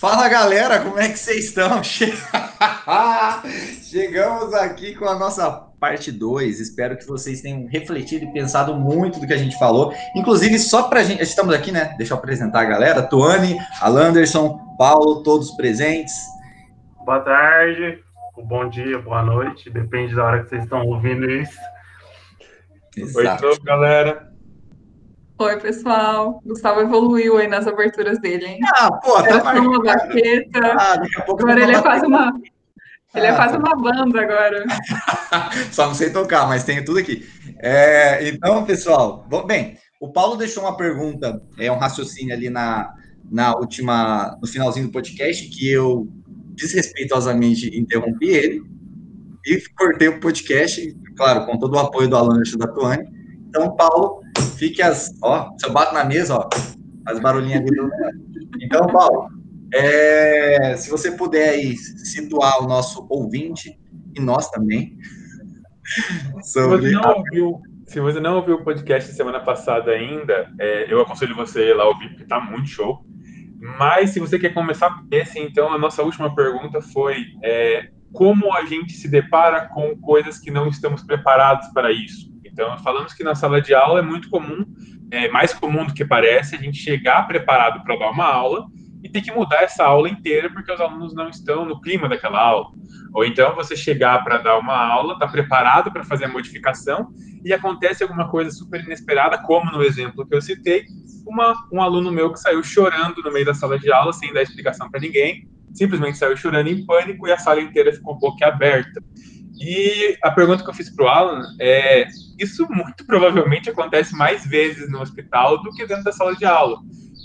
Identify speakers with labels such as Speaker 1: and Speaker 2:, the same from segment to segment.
Speaker 1: Fala galera, como é que vocês estão? Chegamos aqui com a nossa parte 2. Espero que vocês tenham refletido e pensado muito do que a gente falou. Inclusive, só para a gente. Estamos aqui, né? Deixa eu apresentar a galera: Tuane, Alanderson, Paulo, todos presentes.
Speaker 2: Boa tarde, bom dia, boa noite, depende da hora que vocês estão ouvindo isso.
Speaker 3: Exato. Oi, novo, galera.
Speaker 4: Oi, pessoal. Gustavo evoluiu aí nas aberturas dele, hein?
Speaker 1: Ah, pô, tá
Speaker 4: Era uma baqueta. Ah, daqui a pouco agora ele é quase uma. Ele é quase ah. uma banda agora.
Speaker 1: Só não sei tocar, mas tenho tudo aqui. É, então, pessoal, bom, bem, o Paulo deixou uma pergunta, é um raciocínio ali na, na última, no finalzinho do podcast, que eu desrespeitosamente interrompi ele e cortei o podcast, claro, com todo o apoio do Alan e da Tuane. Então, Paulo, fique as. Ó, se eu bato na mesa, ó, as barulhinhas do. Então, Paulo, é, se você puder aí situar o nosso ouvinte e nós também.
Speaker 3: Sobre... Se, você não ouviu, se você não ouviu o podcast semana passada ainda, é, eu aconselho você ir lá ouvir, porque tá muito show. Mas se você quer começar esse, então a nossa última pergunta foi é, como a gente se depara com coisas que não estamos preparados para isso. Então, falamos que na sala de aula é muito comum, é mais comum do que parece, a gente chegar preparado para dar uma aula e ter que mudar essa aula inteira porque os alunos não estão no clima daquela aula. Ou então você chegar para dar uma aula, está preparado para fazer a modificação e acontece alguma coisa super inesperada, como no exemplo que eu citei, uma, um aluno meu que saiu chorando no meio da sala de aula sem dar explicação para ninguém, simplesmente saiu chorando em pânico e a sala inteira ficou pouco aberta. E a pergunta que eu fiz para o Alan é: isso muito provavelmente acontece mais vezes no hospital do que dentro da sala de aula.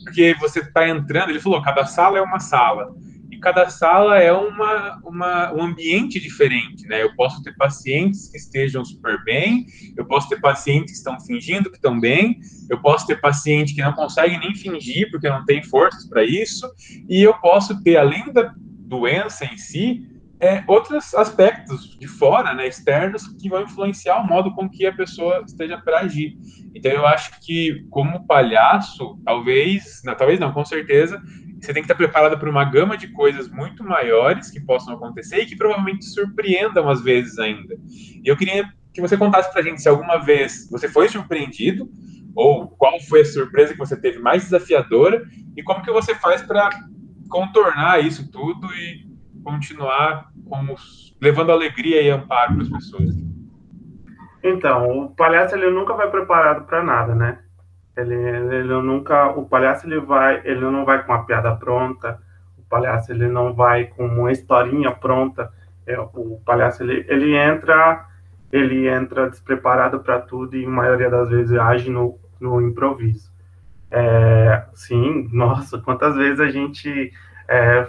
Speaker 3: Porque você está entrando, ele falou, cada sala é uma sala. E cada sala é uma, uma, um ambiente diferente, né? Eu posso ter pacientes que estejam super bem, eu posso ter pacientes que estão fingindo que estão bem, eu posso ter paciente que não consegue nem fingir porque não tem forças para isso, e eu posso ter, além da doença em si, é, outros aspectos de fora, né, externos, que vão influenciar o modo com que a pessoa esteja para agir. Então, eu acho que, como palhaço, talvez, não, talvez não, com certeza, você tem que estar preparado para uma gama de coisas muito maiores que possam acontecer e que provavelmente surpreendam às vezes ainda. E eu queria que você contasse para a gente se alguma vez você foi surpreendido ou qual foi a surpresa que você teve mais desafiadora e como que você faz para contornar isso tudo e continuar levando alegria e amparo para as pessoas.
Speaker 2: Então, o palhaço ele nunca vai preparado para nada, né? Ele, ele nunca, o palhaço ele vai, ele não vai com uma piada pronta. O palhaço ele não vai com uma historinha pronta. É, o palhaço ele, ele entra, ele entra despreparado para tudo e a maioria das vezes age no, no improviso. É, sim, nossa, quantas vezes a gente é,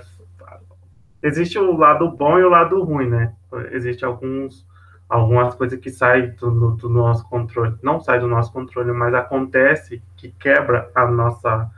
Speaker 2: existe o lado bom e o lado ruim, né? Existe alguns algumas coisas que saem do, do, nosso controle, não sai do nosso controle, mas acontece que quebra a nossa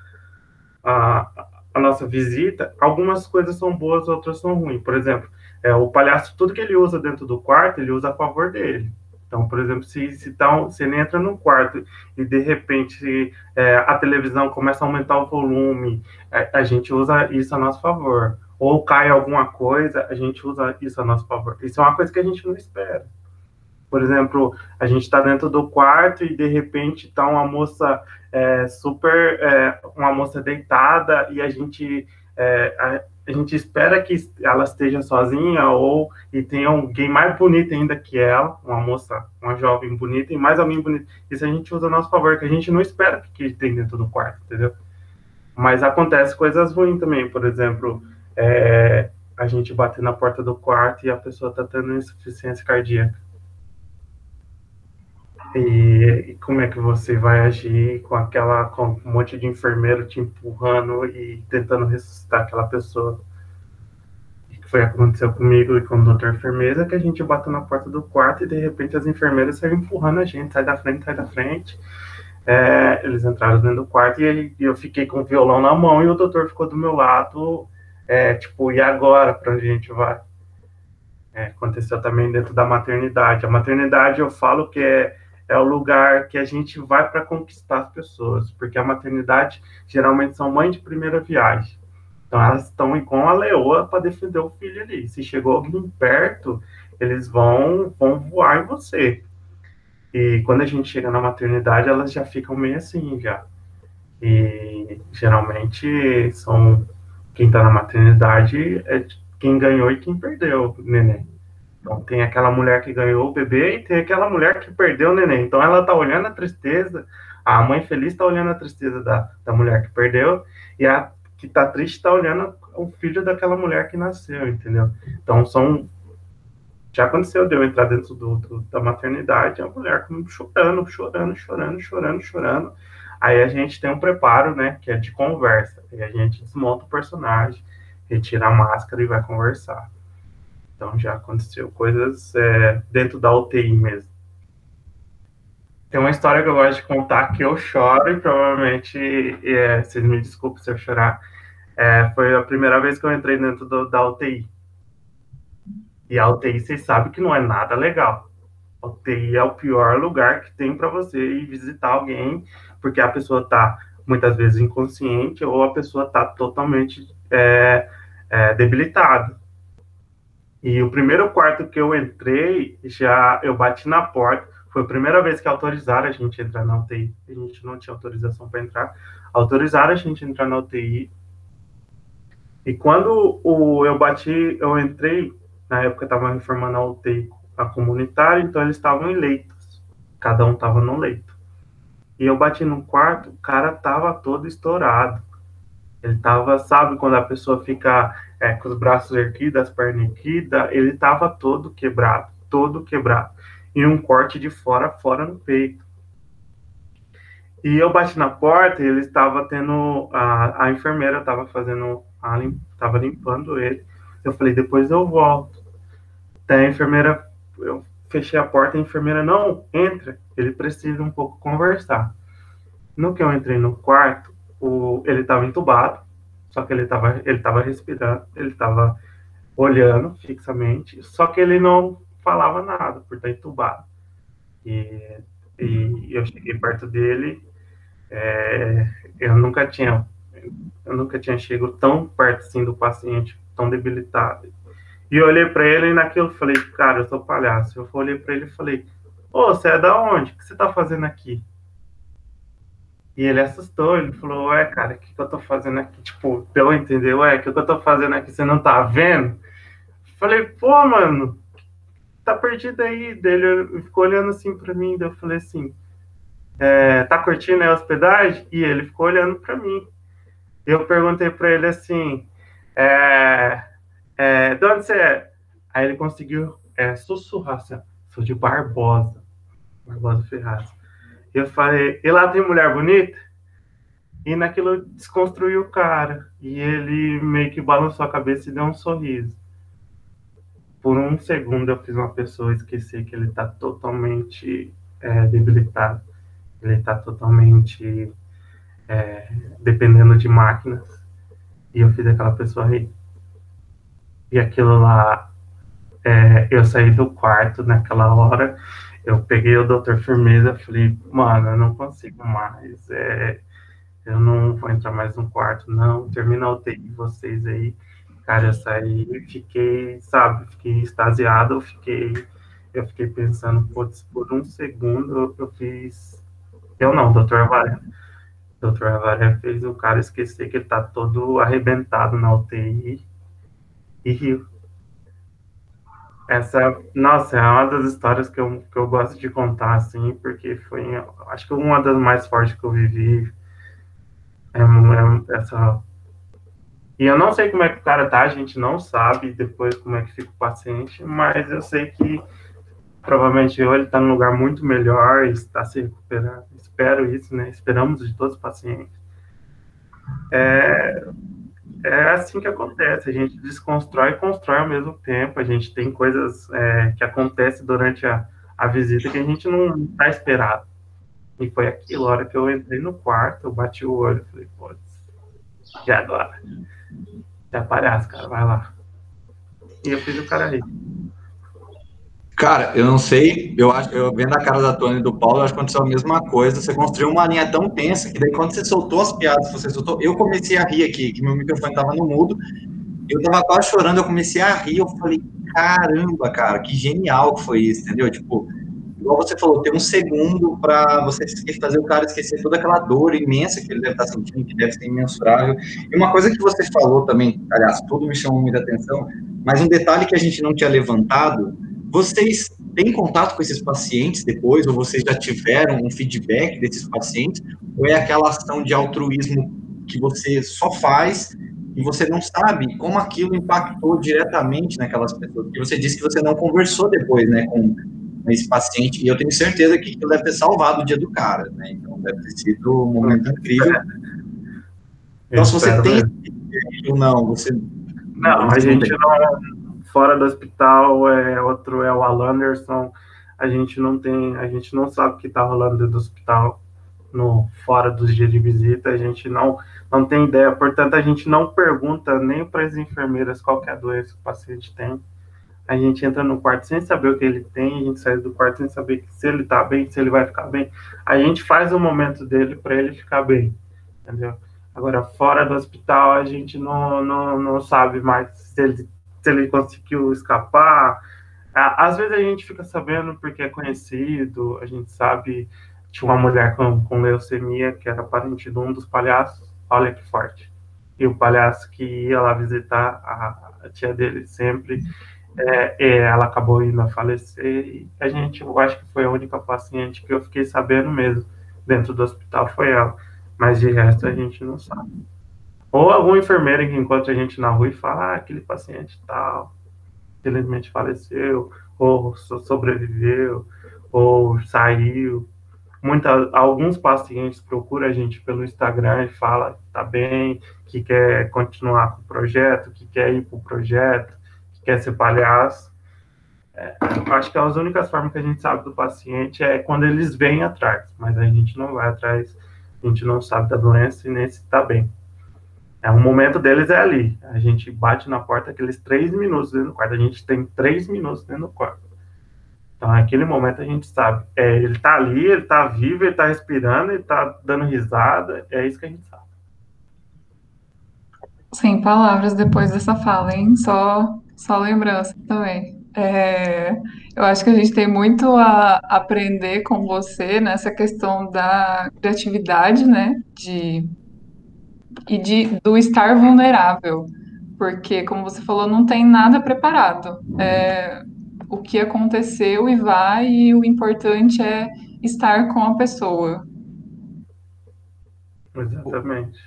Speaker 2: a, a nossa visita. Algumas coisas são boas, outras são ruins. Por exemplo, é, o palhaço, tudo que ele usa dentro do quarto, ele usa a favor dele. Então, por exemplo, se, se, tá, se ele entra no quarto e de repente é, a televisão começa a aumentar o volume, a gente usa isso a nosso favor ou cai alguma coisa, a gente usa isso a nosso favor. Isso é uma coisa que a gente não espera. Por exemplo, a gente está dentro do quarto e de repente está uma moça é, super, é, uma moça deitada e a gente é, a, a, gente espera que ela esteja sozinha ou e tenha alguém mais bonito ainda que ela, uma moça, uma jovem bonita e mais alguém bonito. Isso a gente usa a nosso favor, que a gente não espera que tem dentro do quarto, entendeu? Mas acontece coisas ruins também, por exemplo, é, a gente bater na porta do quarto e a pessoa está tendo insuficiência cardíaca. E, e, como é que você vai agir com aquela com um monte de enfermeiro te empurrando e tentando ressuscitar aquela pessoa? Que foi aconteceu comigo e com o doutor enfermeira que a gente bateu na porta do quarto e de repente as enfermeiras saíram empurrando a gente, sai da frente, sai da frente. É, eles entraram dentro do quarto e eu fiquei com o violão na mão e o doutor ficou do meu lado é, tipo, e agora para onde a gente vai? É, aconteceu também dentro da maternidade. A maternidade eu falo que é, é o lugar que a gente vai para conquistar as pessoas, porque a maternidade geralmente são mães de primeira viagem. Então elas estão com a leoa para defender o filho ali. Se chegou alguém perto, eles vão, vão voar em você. E quando a gente chega na maternidade, elas já ficam meio assim já. E geralmente são quem está na maternidade é quem ganhou e quem perdeu o neném. Então tem aquela mulher que ganhou o bebê e tem aquela mulher que perdeu o neném. Então ela está olhando a tristeza, a mãe feliz está olhando a tristeza da, da mulher que perdeu e a que está triste está olhando o filho daquela mulher que nasceu, entendeu? Então são já aconteceu de eu entrar dentro do, do, da maternidade, a mulher chorando, chorando, chorando, chorando, chorando. Aí a gente tem um preparo, né, que é de conversa. E a gente desmonta o personagem, retira a máscara e vai conversar. Então já aconteceu coisas é, dentro da UTI mesmo. Tem uma história que eu gosto de contar que eu choro e provavelmente, é, vocês me desculpem se eu chorar, é, foi a primeira vez que eu entrei dentro do, da UTI. E a UTI, vocês sabem que não é nada legal. A UTI é o pior lugar que tem para você ir visitar alguém, porque a pessoa está muitas vezes inconsciente ou a pessoa está totalmente é, é, debilitada. E o primeiro quarto que eu entrei, já eu bati na porta, foi a primeira vez que autorizaram a gente entrar na UTI. A gente não tinha autorização para entrar. Autorizaram a gente entrar na UTI. E quando o, eu bati, eu entrei, na época estava reformando a UTI a comunitária, então eles estavam em leitos. Cada um estava no leito. E eu bati no quarto, o cara tava todo estourado. Ele tava, sabe, quando a pessoa fica é, com os braços erguidos, as pernas erguidas, ele tava todo quebrado, todo quebrado e um corte de fora fora no peito. E eu bati na porta e ele estava tendo. A, a enfermeira estava fazendo. Estava limpando ele. Eu falei, depois eu volto. Daí a enfermeira. Eu fechei a porta a enfermeira, não, entra. Ele precisa um pouco conversar. No que eu entrei no quarto, o, ele estava entubado, só que ele estava ele tava respirando, ele estava olhando fixamente, só que ele não falava nada por estar entubado. E, e eu cheguei perto dele, é, eu nunca tinha eu nunca tinha chegado tão perto assim do paciente, tão debilitado. E eu olhei para ele e naquilo falei, cara, eu sou palhaço. Eu olhei para ele e falei, ô, você é da onde? O que você tá fazendo aqui? E ele assustou, ele falou, ué, cara, o que, que eu tô fazendo aqui? Tipo, deu a entender, ué, o que, que eu tô fazendo aqui? Você não tá vendo? Falei, pô, mano, tá perdido aí dele. Ficou olhando assim para mim, daí eu falei assim, é, tá curtindo a hospedagem? E ele ficou olhando para mim. Eu perguntei para ele assim, é, é, de onde você é? Aí ele conseguiu é, sussurrar assim, sou de Barbosa, Barbosa Ferraz. Eu falei, e lá tem mulher bonita? E naquilo desconstruiu o cara. E ele meio que balançou a cabeça e deu um sorriso por um segundo eu fiz uma pessoa esquecer que ele está totalmente é, debilitado, ele está totalmente é, dependendo de máquinas, e eu fiz aquela pessoa rir. E aquilo lá, é, eu saí do quarto naquela hora, eu peguei o doutor Firmeza, falei, mano, eu não consigo mais, é, eu não vou entrar mais no quarto, não, termina o TI de vocês aí, Cara, eu saí e fiquei, sabe, fiquei extasiado, eu fiquei, eu fiquei pensando, putz, por um segundo eu fiz. Eu não, doutor Avaré. Doutor Avaré fez o cara esquecer que ele tá todo arrebentado na UTI e. Essa, nossa, é uma das histórias que eu, que eu gosto de contar, assim, porque foi, acho que uma das mais fortes que eu vivi. É, é essa e eu não sei como é que o cara tá, a gente não sabe depois como é que fica o paciente, mas eu sei que provavelmente ou ele está num lugar muito melhor, está se recuperando. Espero isso, né? Esperamos de todos os pacientes. É, é assim que acontece, a gente desconstrói e constrói ao mesmo tempo, a gente tem coisas é, que acontecem durante a, a visita que a gente não está esperado. E foi aquilo, a hora que eu entrei no quarto, eu bati o olho, falei, putz, e agora? Já palhaço, cara, vai lá. E eu fiz o cara rir.
Speaker 1: Cara, eu não sei, eu acho, eu vendo a cara da Tony e do Paulo, acho que aconteceu a mesma coisa. Você construiu uma linha tão tensa que daí quando você soltou as piadas, você soltou, eu comecei a rir aqui, que meu microfone tava no mudo. Eu tava quase chorando, eu comecei a rir, eu falei, caramba, cara, que genial que foi isso, entendeu? Tipo, igual você falou, tem um segundo para você fazer o cara esquecer toda aquela dor imensa que ele deve estar sentindo, que deve ser imensurável. E uma coisa que você falou também, aliás, tudo me chamou muita atenção, mas um detalhe que a gente não tinha levantado, vocês têm contato com esses pacientes depois, ou vocês já tiveram um feedback desses pacientes, ou é aquela ação de altruísmo que você só faz e você não sabe como aquilo impactou diretamente naquelas pessoas? Porque você disse que você não conversou depois, né, com esse paciente, e eu tenho certeza que aquilo deve ter salvado o dia do cara, né? Então deve ter sido um momento incrível. Então, se você tem ou não, você.
Speaker 2: Não, a gente não. Fora do hospital, é, outro é o Alan Anderson. A gente não tem, a gente não sabe o que está rolando dentro do hospital no fora dos dias de visita, a gente não não tem ideia, portanto a gente não pergunta nem para as enfermeiras qual é a doença que o paciente tem a gente entra no quarto sem saber o que ele tem, a gente sai do quarto sem saber se ele tá bem, se ele vai ficar bem. A gente faz o momento dele para ele ficar bem, entendeu? Agora, fora do hospital, a gente não, não, não sabe mais se ele, se ele conseguiu escapar. Às vezes a gente fica sabendo porque é conhecido, a gente sabe. Tinha uma mulher com, com leucemia que era parente de um dos palhaços, olha que forte. E o palhaço que ia lá visitar a, a tia dele sempre é, é, ela acabou indo a falecer e a gente, eu acho que foi a única paciente que eu fiquei sabendo mesmo dentro do hospital foi ela, mas de resto a gente não sabe. Ou algum enfermeiro que encontra a gente na rua e fala, ah, aquele paciente tal, infelizmente faleceu, ou sobreviveu, ou saiu. Muita, alguns pacientes procuram a gente pelo Instagram e fala que tá bem, que quer continuar com o projeto, que quer ir para o projeto, quer ser palhaço. É, acho que as únicas formas que a gente sabe do paciente é quando eles vêm atrás, mas a gente não vai atrás, a gente não sabe da doença e nem se está bem. É, o momento deles é ali. A gente bate na porta aqueles três minutos dentro do quarto. A gente tem três minutos dentro do quarto. Então, naquele momento a gente sabe. É, ele está ali, ele está vivo, ele está respirando, ele está dando risada. É isso que a gente sabe.
Speaker 4: Sem palavras depois dessa fala, hein? Só só lembrança também. É, eu acho que a gente tem muito a aprender com você nessa questão da criatividade, né? De, e de, do estar vulnerável. Porque, como você falou, não tem nada preparado. É, o que aconteceu e vai, e o importante é estar com a pessoa.
Speaker 2: Exatamente.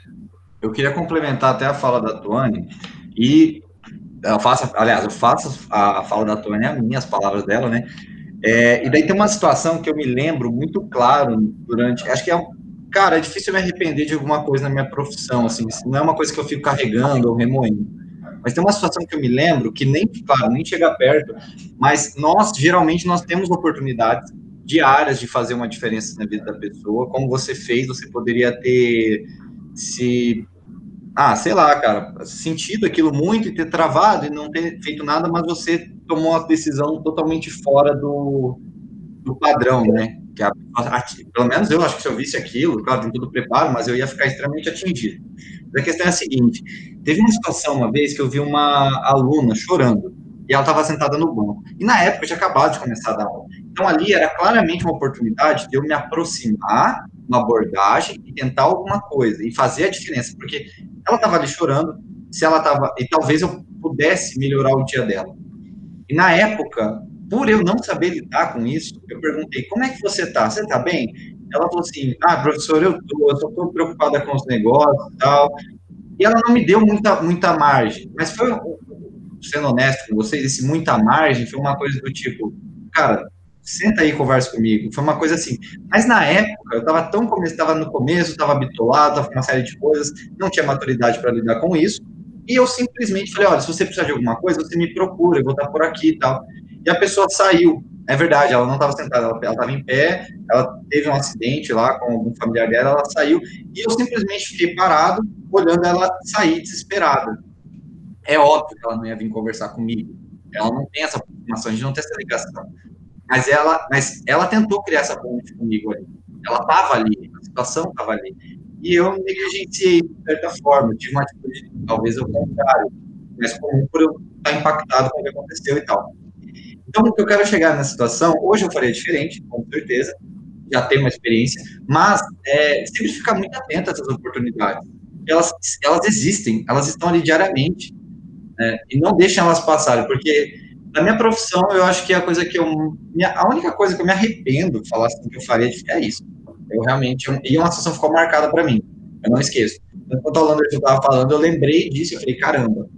Speaker 1: Eu queria complementar até a fala da Tuane e eu faço, aliás, eu faço a, fala da Tônia, é minhas palavras dela, né? É, e daí tem uma situação que eu me lembro muito claro durante, acho que é cara, é difícil me arrepender de alguma coisa na minha profissão, assim, não é uma coisa que eu fico carregando ou remoendo. Mas tem uma situação que eu me lembro que nem, claro, nem chega perto, mas nós, geralmente, nós temos oportunidades diárias de fazer uma diferença na vida da pessoa. Como você fez, você poderia ter se ah, sei lá, cara, sentido aquilo muito e ter travado e não ter feito nada, mas você tomou uma decisão totalmente fora do, do padrão, né? Que a, pelo menos eu acho que se eu visse aquilo, claro, tem tudo preparo, mas eu ia ficar extremamente atingido. Mas a questão é a seguinte: teve uma situação uma vez que eu vi uma aluna chorando e ela estava sentada no banco. E na época eu tinha acabado de começar a dar aula. Então ali era claramente uma oportunidade de eu me aproximar uma abordagem e tentar alguma coisa e fazer a diferença, porque ela estava ali chorando, se ela estava e talvez eu pudesse melhorar o dia dela. E na época, por eu não saber lidar com isso, eu perguntei: "Como é que você está? Você está bem?" Ela falou assim: "Ah, professor, eu tô, eu tô preocupada com os negócios e tal." E ela não me deu muita muita margem, mas foi sendo honesto com vocês, esse muita margem foi uma coisa do tipo, cara, senta aí e conversa comigo. Foi uma coisa assim. Mas na época, eu estava tão estava no começo, estava bitolado, estava com uma série de coisas, não tinha maturidade para lidar com isso. E eu simplesmente falei: olha, se você precisar de alguma coisa, você me procura, eu vou estar por aqui e tal. E a pessoa saiu. É verdade, ela não estava sentada, ela estava em pé, ela teve um acidente lá com algum familiar dela, ela saiu, e eu simplesmente fiquei parado, olhando ela sair desesperada. É óbvio que ela não ia vir conversar comigo Ela não tem essa aproximação, a gente não tem essa ligação. Mas ela, mas ela tentou criar essa ponte comigo ali. Ela estava ali, a situação estava ali. E eu negligenciei de certa forma, tive uma atitude, talvez ao contrário, mas comum por eu estar impactado com o que aconteceu e tal. Então, o que eu quero chegar nessa situação, hoje eu faria diferente, com certeza, já tenho uma experiência, mas é, sempre ficar muito atento a essas oportunidades. Elas, elas existem, elas estão ali diariamente, né, e não deixem elas passarem, porque na minha profissão, eu acho que a coisa que eu. Minha, a única coisa que eu me arrependo de falar assim que eu faria é isso. Eu realmente. Eu, e uma situação ficou marcada para mim. Eu não esqueço. Enquanto a Holanda estava falando, eu lembrei disso. Eu falei, caramba,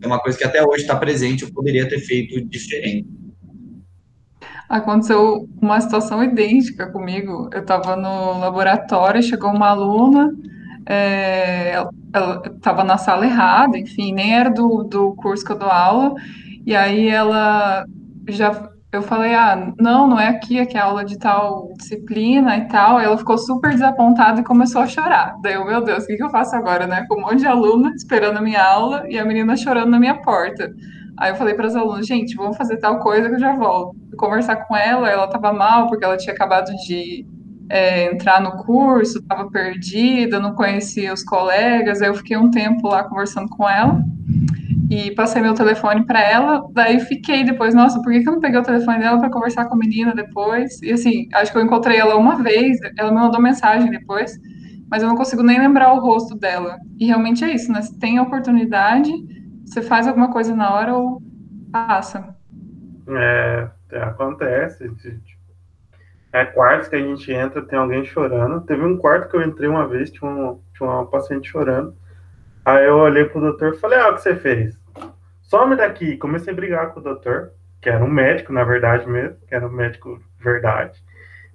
Speaker 1: é uma coisa que até hoje está presente. Eu poderia ter feito diferente.
Speaker 4: Aconteceu uma situação idêntica comigo. Eu estava no laboratório, chegou uma aluna, é, ela estava na sala errada, enfim, nem era do, do curso que eu dou aula, e aí ela já eu falei, ah, não, não é aqui, aqui é aula de tal disciplina e tal. Ela ficou super desapontada e começou a chorar. Daí eu, meu Deus, o que, que eu faço agora, né? Com um monte de aluna esperando a minha aula e a menina chorando na minha porta. Aí eu falei para as alunas, gente, vamos fazer tal coisa que eu já volto. conversar com ela, ela estava mal porque ela tinha acabado de é, entrar no curso, estava perdida, não conhecia os colegas. Aí eu fiquei um tempo lá conversando com ela e passei meu telefone para ela. Daí fiquei depois, nossa, por que, que eu não peguei o telefone dela para conversar com a menina depois? E assim, acho que eu encontrei ela uma vez, ela me mandou mensagem depois, mas eu não consigo nem lembrar o rosto dela. E realmente é isso, né? Se tem oportunidade, você faz alguma coisa na hora ou passa.
Speaker 2: É, acontece. É quartos que a gente entra, tem alguém chorando. Teve um quarto que eu entrei uma vez, tinha, um, tinha uma paciente chorando. Aí eu olhei pro doutor e falei, ah, o que você fez? Some daqui. Comecei a brigar com o doutor, que era um médico, na verdade mesmo, que era um médico verdade.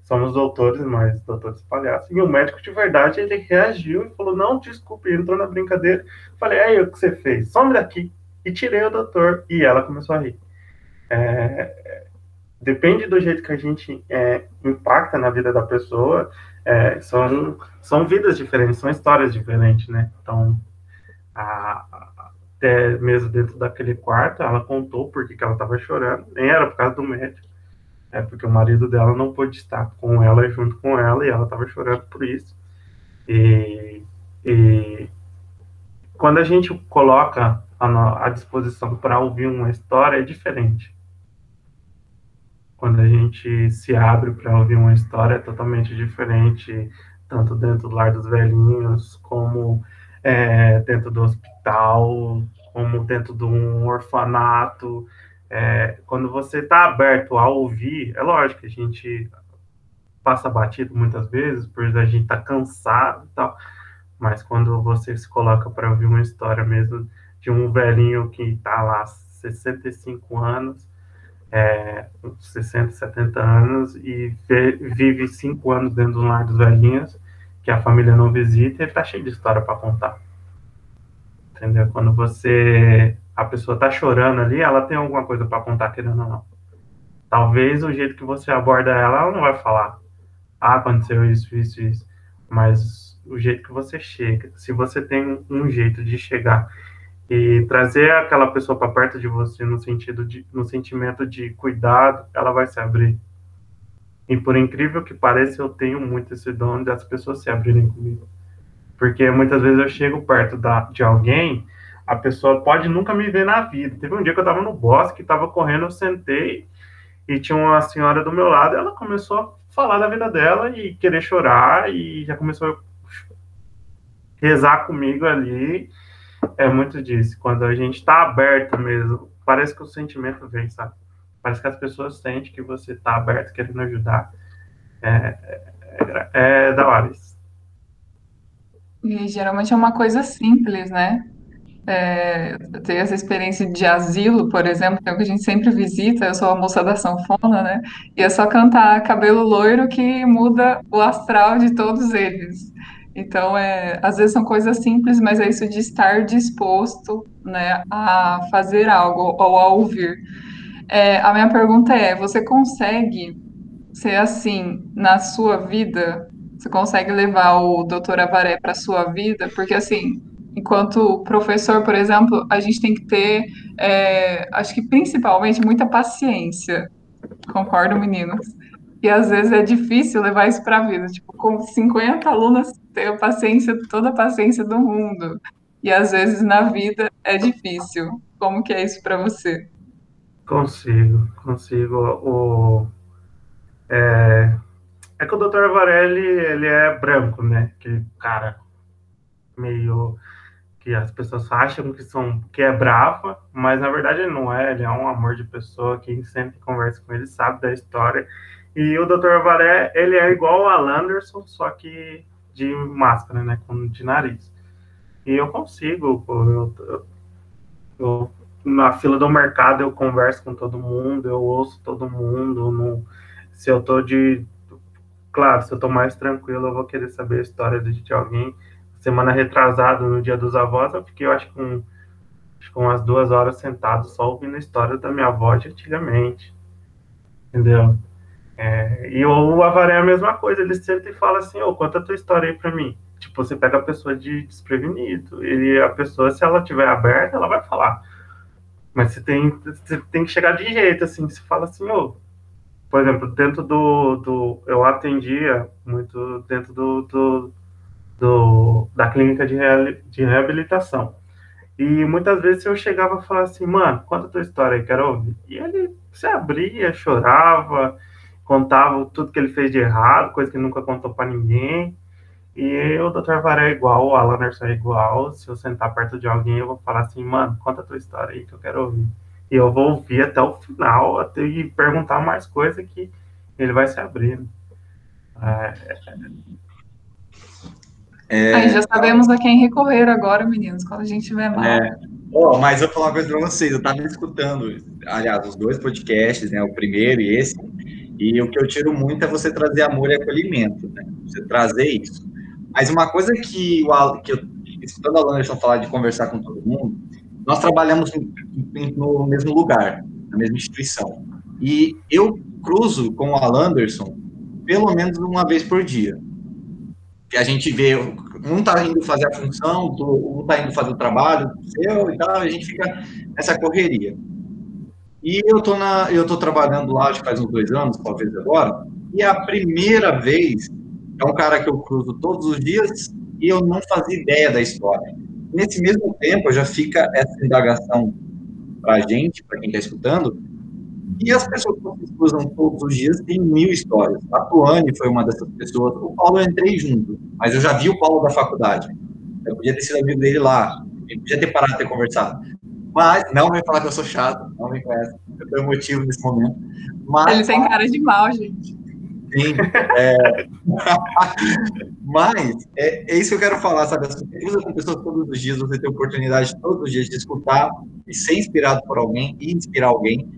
Speaker 2: Somos doutores, mas doutores palhaços. E o médico de verdade, ele reagiu e falou, não, desculpe, entrou na brincadeira. Falei, aí, o que você fez? Some daqui. E tirei o doutor. E ela começou a rir. É, depende do jeito que a gente é, impacta na vida da pessoa, é, são, são vidas diferentes, são histórias diferentes, né? Então, a, até mesmo dentro daquele quarto, ela contou por que ela estava chorando, nem era por causa do médico, é porque o marido dela não pôde estar com ela junto com ela e ela estava chorando por isso. E, e quando a gente coloca a, a disposição para ouvir uma história, é diferente. Quando a gente se abre para ouvir uma história, é totalmente diferente, tanto dentro do lar dos velhinhos, como é, dentro do hospital, como dentro de um orfanato. É, quando você está aberto a ouvir, é lógico que a gente passa batido muitas vezes, por a gente tá cansado e tal, mas quando você se coloca para ouvir uma história mesmo de um velhinho que está lá 65 anos, é, 60, 70 anos e vive cinco anos dentro do lar dos velhinhos, que a família não visita, ele tá cheio de história para contar. Entendeu? Quando você a pessoa tá chorando ali, ela tem alguma coisa para contar querendo ou não. Talvez o jeito que você aborda ela, ela não vai falar. Ah, aconteceu isso, isso, isso. Mas o jeito que você chega, se você tem um jeito de chegar e trazer aquela pessoa para perto de você no sentido de no sentimento de cuidado, ela vai se abrir. E por incrível que pareça, eu tenho muito esse dom das pessoas se abrirem comigo. Porque muitas vezes eu chego perto da, de alguém, a pessoa pode nunca me ver na vida. Teve um dia que eu estava no bosque, estava correndo, eu sentei e tinha uma senhora do meu lado, ela começou a falar da vida dela e querer chorar e já começou a rezar comigo ali. É muito disso. Quando a gente está aberto mesmo, parece que o sentimento vem, sabe? Parece que as pessoas sentem que você está aberto, querendo ajudar. É, é, é, da hora isso.
Speaker 4: E geralmente é uma coisa simples, né? É, eu tenho essa experiência de asilo, por exemplo, que é que a gente sempre visita, eu sou a moça da sanfona, né? E é só cantar Cabelo Loiro que muda o astral de todos eles. Então, é, às vezes são coisas simples, mas é isso de estar disposto, né, a fazer algo ou a ouvir. É, a minha pergunta é: você consegue ser assim na sua vida? Você consegue levar o doutor Avaré para sua vida? Porque, assim, enquanto professor, por exemplo, a gente tem que ter, é, acho que principalmente, muita paciência. Concordo, meninos? E às vezes é difícil levar isso para a vida. Tipo, com 50 alunos, ter a paciência, toda a paciência do mundo. E às vezes na vida é difícil. Como que é isso para você?
Speaker 2: Consigo, consigo. O, é, é que o Dr. Varelli, ele é branco, né? Que cara meio que as pessoas acham que são que é brava, mas na verdade ele não é, ele é um amor de pessoa, quem sempre conversa com ele sabe da história. E o Dr. Varé, ele é igual a Landerson, só que de máscara, né, com de nariz. E eu consigo, eu, eu, eu, na fila do mercado eu converso com todo mundo, eu ouço todo mundo, no, se eu tô de claro, se eu tô mais tranquilo, eu vou querer saber a história de, de alguém. Semana retrasada, no dia dos avós, eu fiquei, eu acho um, acho que umas duas horas sentado só ouvindo a história da minha avó de antigamente. Entendeu? É, e o Avaré é a mesma coisa, ele sempre fala assim, ô, oh, conta a tua história aí pra mim. Tipo, você pega a pessoa de desprevenido, e a pessoa, se ela tiver aberta, ela vai falar. Mas você tem, você tem que chegar de jeito, assim, você fala assim, ô, oh, por exemplo, dentro do, do. Eu atendia muito dentro do, do, do da clínica de, de reabilitação. E muitas vezes eu chegava e falava assim, mano, conta a tua história aí, quero ouvir. E ele se abria, chorava, contava tudo que ele fez de errado, coisa que nunca contou para ninguém. E o Dr. Varé é igual, o Alan Anderson é igual. Se eu sentar perto de alguém, eu vou falar assim, mano, conta a tua história aí que eu quero ouvir. E eu vou ouvir até o final até, e perguntar mais coisa que ele vai se abrindo. É...
Speaker 4: É... Aí já sabemos a quem recorrer agora, meninos, quando a gente tiver mal. É.
Speaker 1: Oh, mas eu vou falar uma coisa para vocês, eu estava escutando, aliás, os dois podcasts, né, o primeiro e esse, e o que eu tiro muito é você trazer amor e acolhimento, né? Você trazer isso. Mas uma coisa que, o, que eu, escutando a Anderson falar de conversar com todo mundo, nós trabalhamos no mesmo lugar, na mesma instituição. E eu cruzo com o Alan Anderson pelo menos uma vez por dia. Que a gente vê, um tá indo fazer a função, um tá indo fazer o trabalho seu e tal, a gente fica nessa correria. E eu tô, na, eu tô trabalhando lá, acho que faz uns dois anos, talvez agora, e a primeira vez é um cara que eu cruzo todos os dias e eu não fazia ideia da história. Nesse mesmo tempo, já fica essa indagação para a gente, para quem está escutando, e as pessoas que se cruzam todos os dias têm mil histórias. A Tuane foi uma dessas pessoas. O Paulo eu entrei junto, mas eu já vi o Paulo da faculdade. Eu podia ter sido amigo dele lá, eu podia ter parado de ter conversado. Mas não vem falar que eu sou chato, não me conhece. Eu tenho motivo nesse momento. Mas,
Speaker 4: Ele tem cara de mal, gente.
Speaker 1: Sim. É... Mas é, é, isso que eu quero falar, sabe? Você usa com pessoas todos os dias, você tem oportunidade todos os dias de escutar e ser inspirado por alguém e inspirar alguém.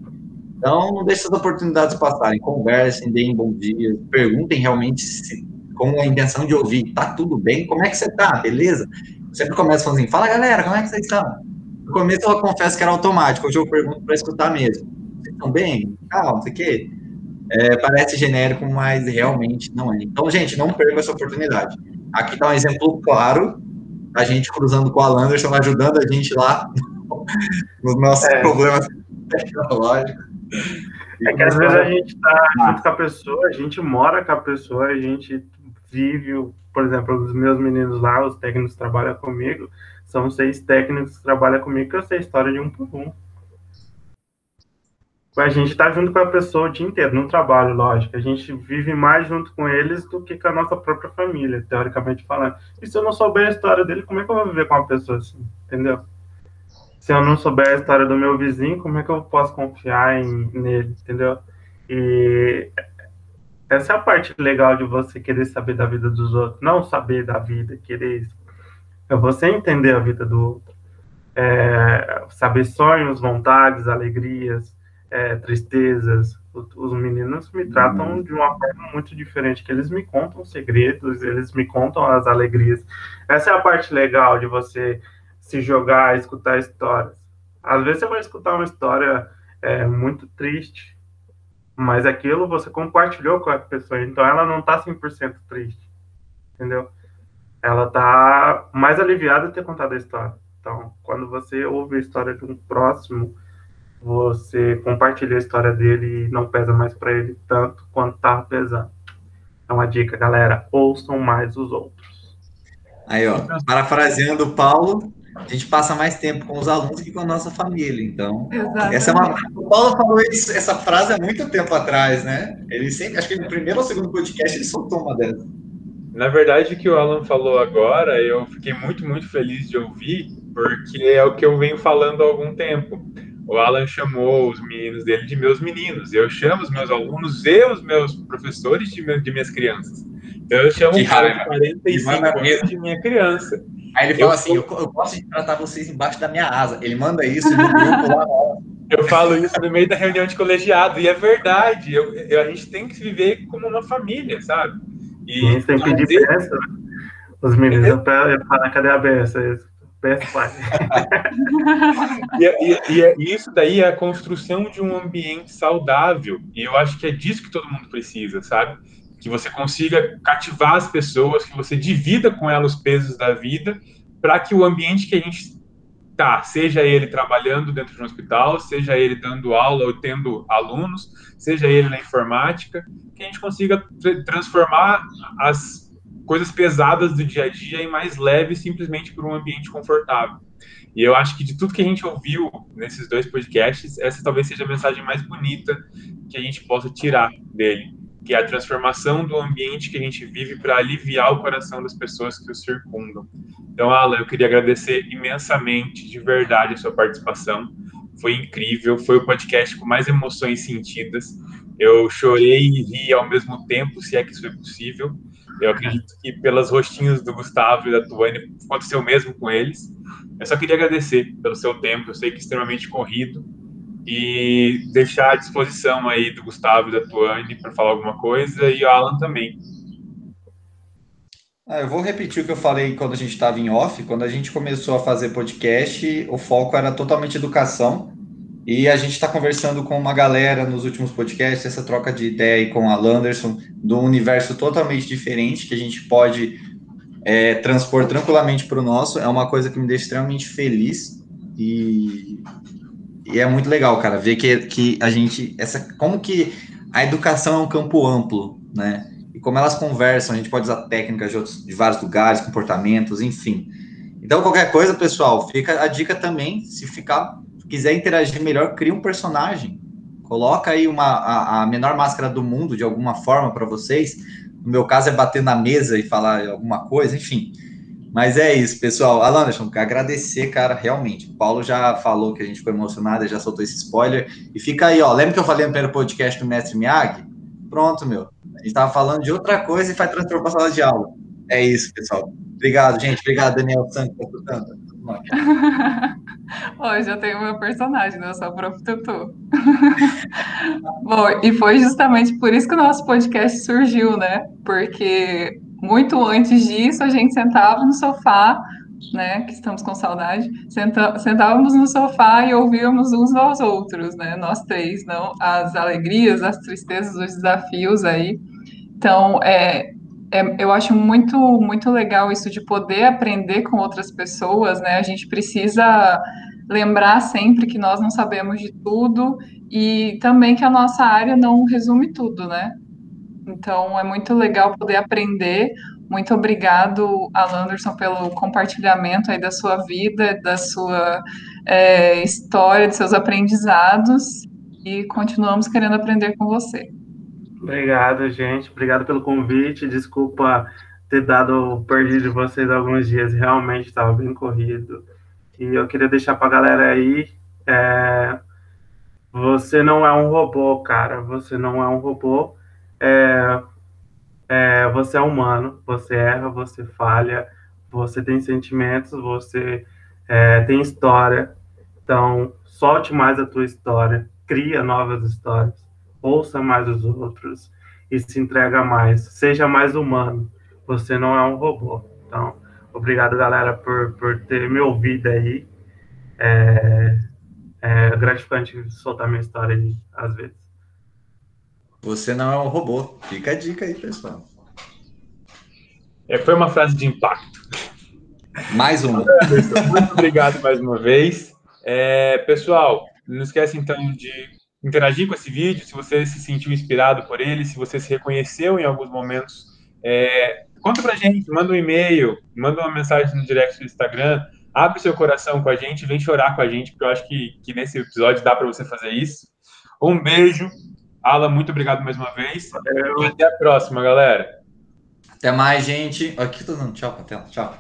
Speaker 1: Então, não deixe essas oportunidades passarem. Conversem, deem bom dia, perguntem realmente se, com a intenção de ouvir. Tá tudo bem? Como é que você tá? Beleza? Eu sempre começo falando assim: fala galera, como é que vocês estão? No começo eu confesso que era automático, hoje eu pergunto para escutar mesmo. Vocês estão bem? Calma, não sei o quê. É, parece genérico, mas realmente não é. Então, gente, não perca essa oportunidade. Aqui está um exemplo claro, a gente cruzando com a Landerson, ajudando a gente lá nos nossos é. problemas tecnológicos.
Speaker 2: É que às vezes a gente está junto com a pessoa, a gente mora com a pessoa, a gente vive, por exemplo, os meus meninos lá, os técnicos que trabalham comigo, são seis técnicos que trabalham comigo, que eu sei a história de um por um. A gente está junto com a pessoa o dia inteiro, no trabalho, lógico. A gente vive mais junto com eles do que com a nossa própria família, teoricamente falando. E se eu não souber a história dele, como é que eu vou viver com uma pessoa assim? Entendeu? Se eu não souber a história do meu vizinho, como é que eu posso confiar em, nele? Entendeu? E essa é a parte legal de você querer saber da vida dos outros. Não saber da vida, querer é você entender a vida do outro. É, saber sonhos, vontades, alegrias, é, tristezas. Os meninos me tratam uhum. de uma forma muito diferente, que eles me contam segredos, eles me contam as alegrias. Essa é a parte legal de você se jogar, escutar histórias. Às vezes você vai escutar uma história é, muito triste, mas aquilo você compartilhou com a pessoa, então ela não está 100% triste, entendeu? ela tá mais aliviada de ter contado a história. Então, quando você ouve a história de um próximo, você compartilha a história dele e não pesa mais para ele tanto quanto tá pesando. É uma dica, galera, ouçam mais os outros.
Speaker 1: Aí, ó, parafraseando o Paulo, a gente passa mais tempo com os alunos que com a nossa família. Então, Exatamente. essa é uma. O Paulo falou isso, essa frase há muito tempo atrás, né? Ele sempre, acho que no primeiro ou segundo podcast ele soltou uma dessas.
Speaker 3: Na verdade, o que o Alan falou agora, eu fiquei muito, muito feliz de ouvir, porque é o que eu venho falando há algum tempo. O Alan chamou os meninos dele de meus meninos. Eu chamo os meus alunos e os meus professores de, de minhas crianças. Então eu chamo que um cara de 45 anos de minha criança.
Speaker 1: Aí ele fala assim: eu, eu gosto de tratar vocês embaixo da minha asa. Ele manda isso no grupo lá.
Speaker 3: Eu falo isso no meio da reunião de colegiado, e é verdade. Eu, eu, a gente tem que viver como uma família, sabe?
Speaker 2: E a gente tem que pedir peça. Os meninos, eu falo, cadê a peça? Peça, pai.
Speaker 3: e, e, e, isso daí é a construção de um ambiente saudável. E eu acho que é disso que todo mundo precisa, sabe? Que você consiga cativar as pessoas, que você divida com elas os pesos da vida, para que o ambiente que a gente tá, seja ele trabalhando dentro de um hospital, seja ele dando aula ou tendo alunos, seja ele na informática, que a gente consiga transformar as coisas pesadas do dia a dia em mais leves simplesmente por um ambiente confortável. E eu acho que de tudo que a gente ouviu nesses dois podcasts, essa talvez seja a mensagem mais bonita que a gente possa tirar dele, que é a transformação do ambiente que a gente vive para aliviar o coração das pessoas que o circundam. Então, Alan, eu queria agradecer imensamente, de verdade, a sua participação. Foi incrível, foi o podcast com mais emoções sentidas. Eu chorei e ri ao mesmo tempo, se é que isso é possível. Eu acredito que pelas rostinhos do Gustavo e da Tuane aconteceu o mesmo com eles. Eu só queria agradecer pelo seu tempo, eu sei que é extremamente corrido, e deixar à disposição aí do Gustavo e da Tuane para falar alguma coisa, e o Alan também.
Speaker 1: Ah, eu vou repetir o que eu falei quando a gente estava em off. Quando a gente começou a fazer podcast, o foco era totalmente educação. E a gente está conversando com uma galera nos últimos podcasts, essa troca de ideia aí com a Landerson, do universo totalmente diferente, que a gente pode é, transpor tranquilamente para o nosso. É uma coisa que me deixa extremamente feliz. E, e é muito legal, cara, ver que, que a gente. Essa, como que a educação é um campo amplo, né? e como elas conversam, a gente pode usar técnicas de, outros, de vários lugares, comportamentos, enfim. Então, qualquer coisa, pessoal, fica a dica também, se ficar, quiser interagir melhor, cria um personagem. Coloca aí uma, a, a menor máscara do mundo, de alguma forma, para vocês. No meu caso, é bater na mesa e falar alguma coisa, enfim. Mas é isso, pessoal. Alan, deixa eu agradecer, cara, realmente. O Paulo já falou que a gente foi emocionado, já soltou esse spoiler. E fica aí, ó. Lembra que eu falei no primeiro podcast do Mestre Miyagi? Pronto, meu. A gente estava falando de outra coisa e faz transformar para sala de aula. É isso, pessoal. Obrigado, gente. Obrigado, Daniel Santos, por escutando.
Speaker 4: Hoje eu tenho meu personagem, né? Eu sou a Prof. Tutu. Bom, e foi justamente por isso que o nosso podcast surgiu, né? Porque muito antes disso a gente sentava no sofá, né? Que estamos com saudade, senta, sentávamos no sofá e ouvíamos uns aos outros, né? Nós três, não? As alegrias, as tristezas, os desafios aí. Então, é, é, eu acho muito, muito legal isso de poder aprender com outras pessoas, né? A gente precisa lembrar sempre que nós não sabemos de tudo e também que a nossa área não resume tudo, né? Então, é muito legal poder aprender. Muito obrigado, Alanderson, pelo compartilhamento aí da sua vida, da sua é, história, de seus aprendizados. E continuamos querendo aprender com você.
Speaker 2: Obrigado, gente. Obrigado pelo convite. Desculpa ter dado perdido de vocês alguns dias. Realmente estava bem corrido. E eu queria deixar para a galera aí. É... Você não é um robô, cara. Você não é um robô. É... É... Você é humano. Você erra, você falha. Você tem sentimentos. Você é... tem história. Então, solte mais a tua história. Cria novas histórias ouça mais os outros e se entrega mais. Seja mais humano. Você não é um robô. Então, obrigado, galera, por, por ter me ouvido aí. É, é gratificante soltar minha história aí, às vezes.
Speaker 1: Você não é um robô. Fica a dica aí, pessoal.
Speaker 3: É, foi uma frase de impacto.
Speaker 1: Mais uma.
Speaker 3: Muito obrigado mais uma vez. É, pessoal, não esquece então de interagir com esse vídeo, se você se sentiu inspirado por ele, se você se reconheceu em alguns momentos, é, conta pra gente, manda um e-mail, manda uma mensagem no direct do Instagram, abre seu coração com a gente, vem chorar com a gente, porque eu acho que, que nesse episódio dá para você fazer isso. Um beijo. Alan, muito obrigado mais uma vez. Valeu. E até a próxima, galera.
Speaker 1: Até mais, gente. Aqui tô dando tchau pra tela. Tchau.